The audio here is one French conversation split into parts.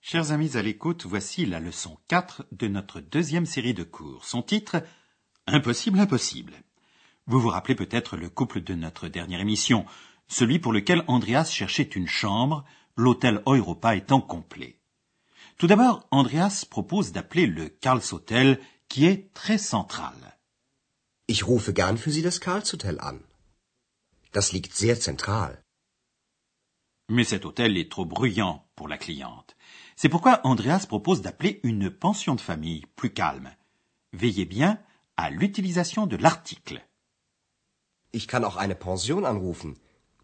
Chers amis à l'écoute, voici la leçon 4 de notre deuxième série de cours. Son titre Impossible, impossible. Vous vous rappelez peut-être le couple de notre dernière émission, celui pour lequel Andreas cherchait une chambre, l'hôtel Europa étant complet. Tout d'abord, Andreas propose d'appeler le Karlshotel, qui est très central. Ich rufe gern für Sie das Karlshotel an. Das liegt sehr zentral. Mais cet hôtel est trop bruyant pour la cliente. C'est pourquoi Andreas propose d'appeler une pension de famille plus calme. Veillez bien à l'utilisation de l'article. Ich kann auch eine Pension anrufen.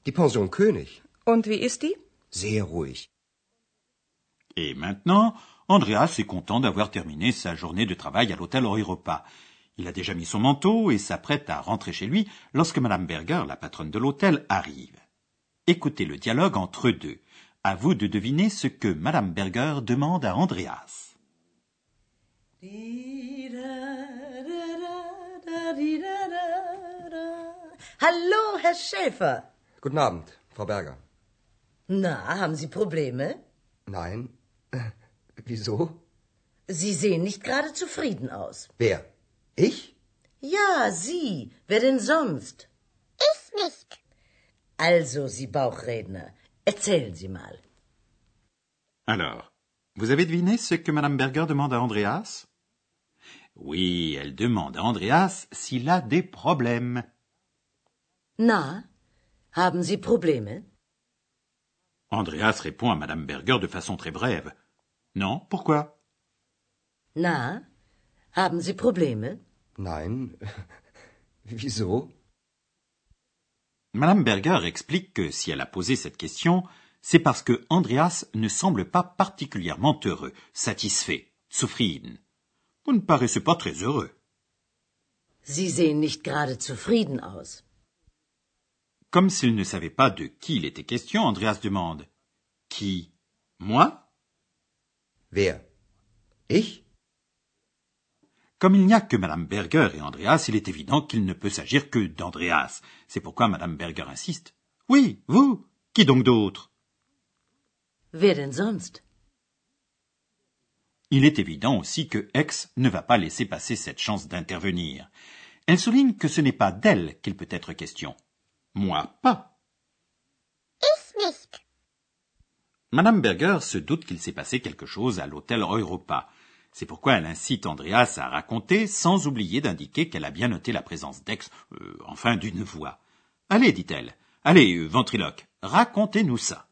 Die Pension König. Und wie ist die? Sehr ruhig. Et maintenant, Andreas est content d'avoir terminé sa journée de travail à l'hôtel Europa. Il a déjà mis son manteau et s'apprête à rentrer chez lui lorsque Madame Berger, la patronne de l'hôtel, arrive. Écoutez le dialogue entre eux deux. À vous de deviner ce que Madame Berger demande à Andreas. Hallo, Herr Schäfer. Guten Abend, Frau Berger. Na, haben Sie Probleme? Nein. Wieso? Sie sehen nicht gerade zufrieden aus. Wer? Ich? Ja, Sie. Wer denn sonst? Ich nicht. Also, Sie Bauchredner, erzählen Sie mal? Alors, vous avez deviné ce que Madame Berger demande à Andreas? Oui, elle demande à Andreas s'il a des problèmes. Na, haben Sie Probleme? Andreas répond à Madame Berger de façon très brève. Non, pourquoi? Na, haben Sie Probleme? Nein. Wieso? Madame Berger explique que si elle a posé cette question, c'est parce que Andreas ne semble pas particulièrement heureux, satisfait, zufrieden. Vous ne paraissez pas très heureux. Sie sehen nicht gerade zufrieden aus. Comme s'il ne savait pas de qui il était question, Andreas demande Qui? Moi? Wer? Ich? Comme il n'y a que Madame Berger et Andreas, il est évident qu'il ne peut s'agir que d'Andreas. C'est pourquoi Madame Berger insiste. Oui, vous? Qui donc d'autre? Wer denn sonst? Il est évident aussi que X ne va pas laisser passer cette chance d'intervenir. Elle souligne que ce n'est pas d'elle qu'il peut être question. Moi pas. Ich nicht. Madame Berger se doute qu'il s'est passé quelque chose à l'hôtel Europa. C'est pourquoi elle incite Andreas à raconter sans oublier d'indiquer qu'elle a bien noté la présence d'Ex, euh, enfin d'une voix. Allez, dit-elle. Allez, euh, ventriloque, racontez-nous ça.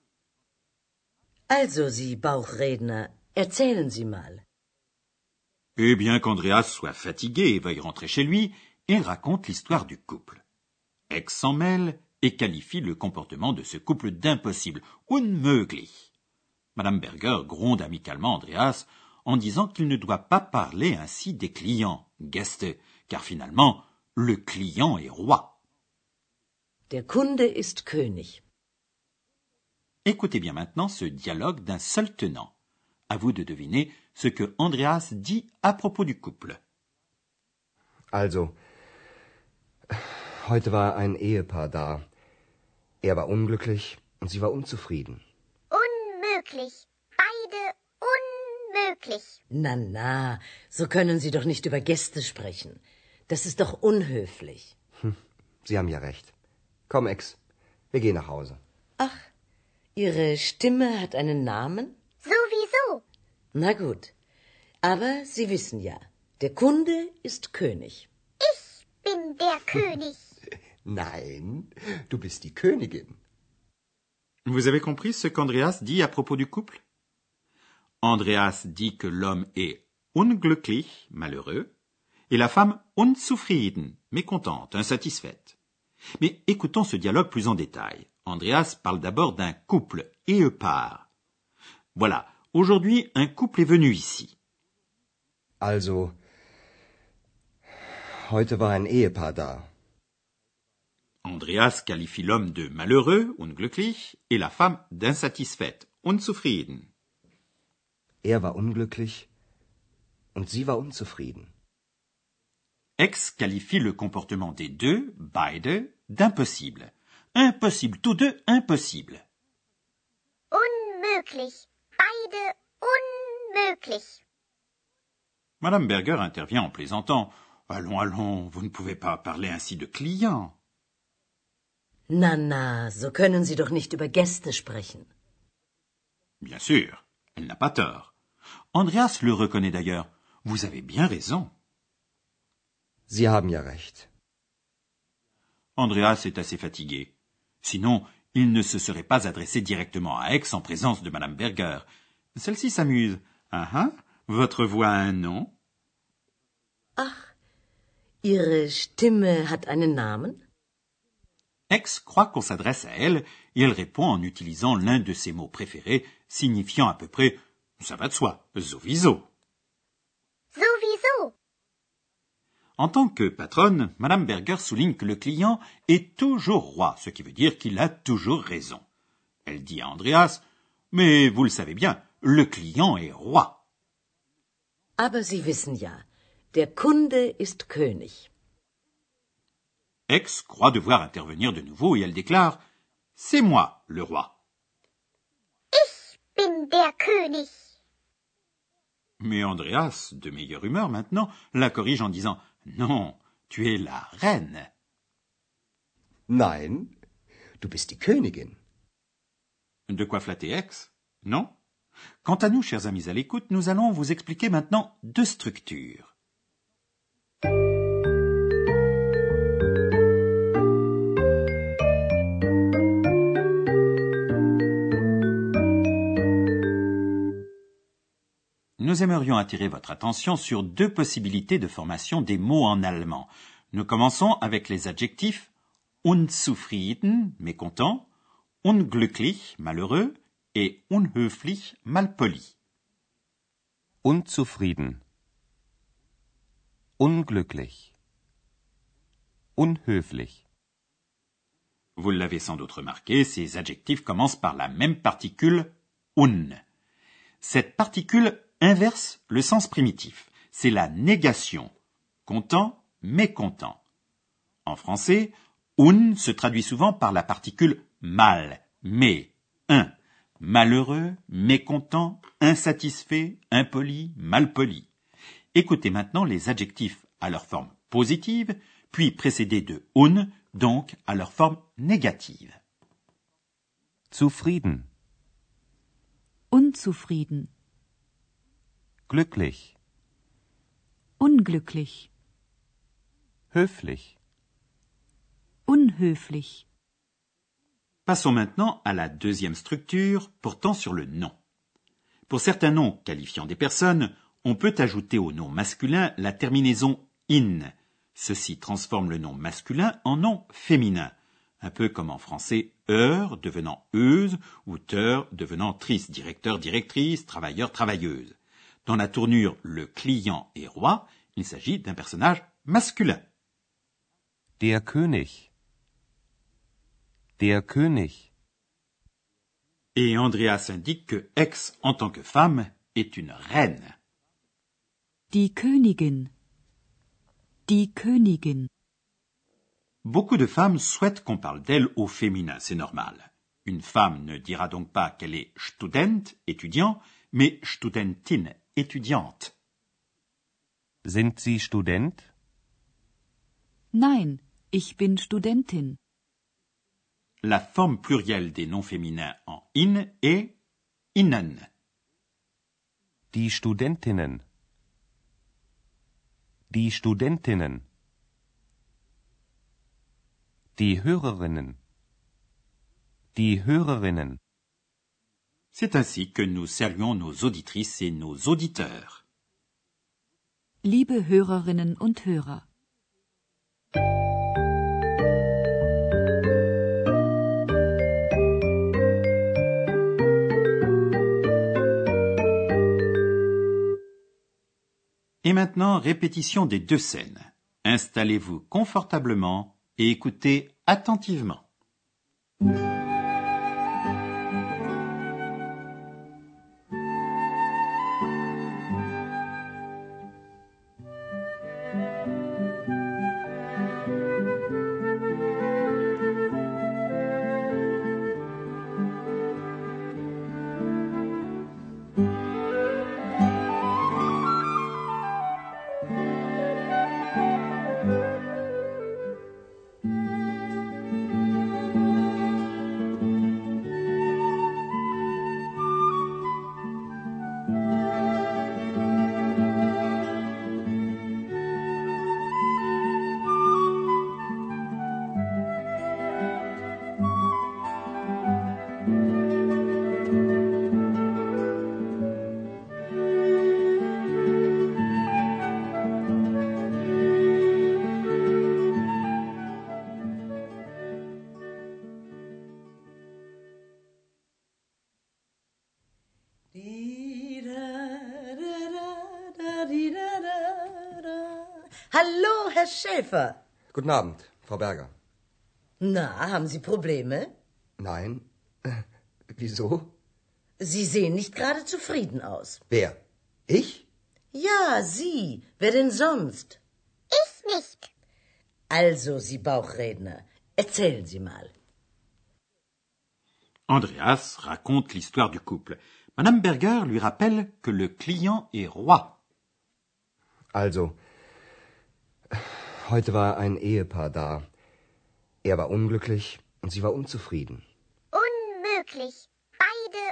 Also, Sie Bauchredner, erzählen Sie mal. Et bien qu'Andreas soit fatigué et veuille rentrer chez lui, il raconte l'histoire du couple. Ex s'en mêle et qualifie le comportement de ce couple d'impossible, unmöglich. Madame Berger gronde amicalement Andreas en disant qu'il ne doit pas parler ainsi des clients, Gäste, car finalement, le client est roi. Der Kunde ist König. Écoutez bien maintenant ce dialogue d'un seul tenant. À vous de deviner ce que Andreas dit à propos du couple. Also, heute war ein Ehepaar da. Er war unglücklich und sie war unzufrieden. Unmöglich. Unmöglich. Na, na, so können Sie doch nicht über Gäste sprechen. Das ist doch unhöflich. Sie haben ja recht. Komm, Ex, wir gehen nach Hause. Ach, Ihre Stimme hat einen Namen? Sowieso. Na gut. Aber Sie wissen ja, der Kunde ist König. Ich bin der König. Nein, du bist die Königin. Vous avez compris ce qu'Andreas dit à propos du couple Andreas dit que l'homme est unglücklich, malheureux, et la femme unzufrieden, mécontente, insatisfaite. Mais écoutons ce dialogue plus en détail. Andreas parle d'abord d'un couple, Ehepaar. Voilà, aujourd'hui un couple est venu ici. Also, Heute war ein Ehepaar da. Andreas qualifie l'homme de malheureux, unglücklich, et la femme d'insatisfaite, unzufrieden. Er war unglücklich und sie war unzufrieden. Ex qualifie le comportement des deux, beide, d'impossible. Impossible, tous deux, impossible. Unmöglich. Beide unmöglich. Madame Berger intervient en plaisantant. Allons, allons, vous ne pouvez pas parler ainsi de clients. Na, na, so können Sie doch nicht über Gäste sprechen. Bien sûr, elle n'a pas tort. Andreas le reconnaît d'ailleurs. Vous avez bien raison. Sie haben ja recht. Andreas est assez fatigué. Sinon, il ne se serait pas adressé directement à Aix en présence de Madame Berger. Celle-ci s'amuse. Ah ah, votre voix a un nom Ach, Ihre Stimme hat einen Namen? Aix croit qu'on s'adresse à elle et elle répond en utilisant l'un de ses mots préférés, signifiant à peu près ça va de soi, sowieso. Sowieso. En tant que patronne, Madame Berger souligne que le client est toujours roi, ce qui veut dire qu'il a toujours raison. Elle dit à Andreas, mais vous le savez bien, le client est roi. Aber Sie wissen ja, der Kunde ist König. Aix croit devoir intervenir de nouveau et elle déclare, c'est moi le roi. Ich bin der König. Mais Andreas, de meilleure humeur maintenant, la corrige en disant Non, tu es la reine. Nein, du bist die Königin. De quoi flatter Aix Non? Quant à nous, chers amis à l'écoute, nous allons vous expliquer maintenant deux structures. Nous aimerions attirer votre attention sur deux possibilités de formation des mots en allemand. Nous commençons avec les adjectifs unzufrieden, mécontent, unglücklich, malheureux, et unhöflich, malpoli. Unzufrieden. Unglücklich. Unhöflich. Vous l'avez sans doute remarqué, ces adjectifs commencent par la même particule un. Cette particule inverse le sens primitif. C'est la négation. Content, mécontent. En français, un se traduit souvent par la particule mal, mais, un. Malheureux, mécontent, insatisfait, impoli, malpoli. Écoutez maintenant les adjectifs à leur forme positive, puis précédés de un, donc à leur forme négative. Zufrieden. Unzufrieden. Glücklich. Unglücklich. Höflich. Unhöflich. Passons maintenant à la deuxième structure portant sur le nom. Pour certains noms qualifiant des personnes, on peut ajouter au nom masculin la terminaison in. Ceci transforme le nom masculin en nom féminin, un peu comme en français heure devenant euse ou teur devenant trice, directeur, directrice, travailleur, travailleuse. Dans la tournure le client est roi, il s'agit d'un personnage masculin. Der König. Der König. Et Andreas indique que Ex, en tant que femme, est une reine. Die Königin. Die Königin. Beaucoup de femmes souhaitent qu'on parle d'elle au féminin, c'est normal. Une femme ne dira donc pas qu'elle est student, étudiant, mais studentin, étudiante. Sind Sie Student? Nein, ich bin Studentin. La forme plurielle des noms féminins en in est innen. Die Studentinnen. Die Studentinnen. Die Hörerinnen. Die Hörerinnen. C'est ainsi que nous saluons nos auditrices et nos auditeurs. Liebe Hörerinnen und Hörer. Et maintenant, répétition des deux scènes. Installez-vous confortablement et écoutez attentivement. Hallo, Herr Schäfer. Guten Abend, Frau Berger. Na, haben Sie Probleme? Nein. Äh, Wieso? Sie sehen nicht gerade zufrieden aus. Wer? Ich? Ja, Sie. Wer denn sonst? Ich nicht. Also, Sie Bauchredner, erzählen Sie mal. Andreas raconte l'histoire du couple. Madame Berger lui rappelle que le client est roi. Also, heute war ein Ehepaar da. Er war unglücklich und sie war unzufrieden. Unmöglich. Beide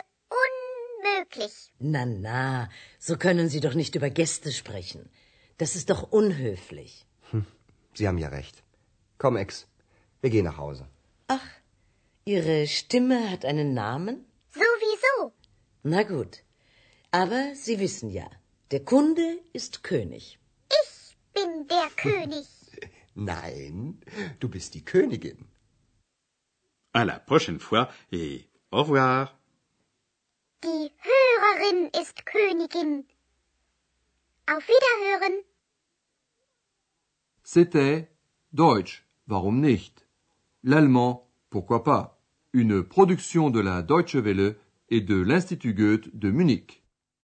unmöglich. Na, na, so können Sie doch nicht über Gäste sprechen. Das ist doch unhöflich. Sie haben ja recht. Komm, Ex, wir gehen nach Hause. Ach, Ihre Stimme hat einen Namen? Sowieso. Na gut. Aber Sie wissen ja, der Kunde ist König. Bin der König. Nein, du bist die Königin. À la prochaine fois et au revoir. Die Hörerin ist Königin. Auf Wiederhören. C'était Deutsch, warum nicht? L'allemand, pourquoi pas? Une production de la Deutsche Welle et de l'Institut Goethe de Munich.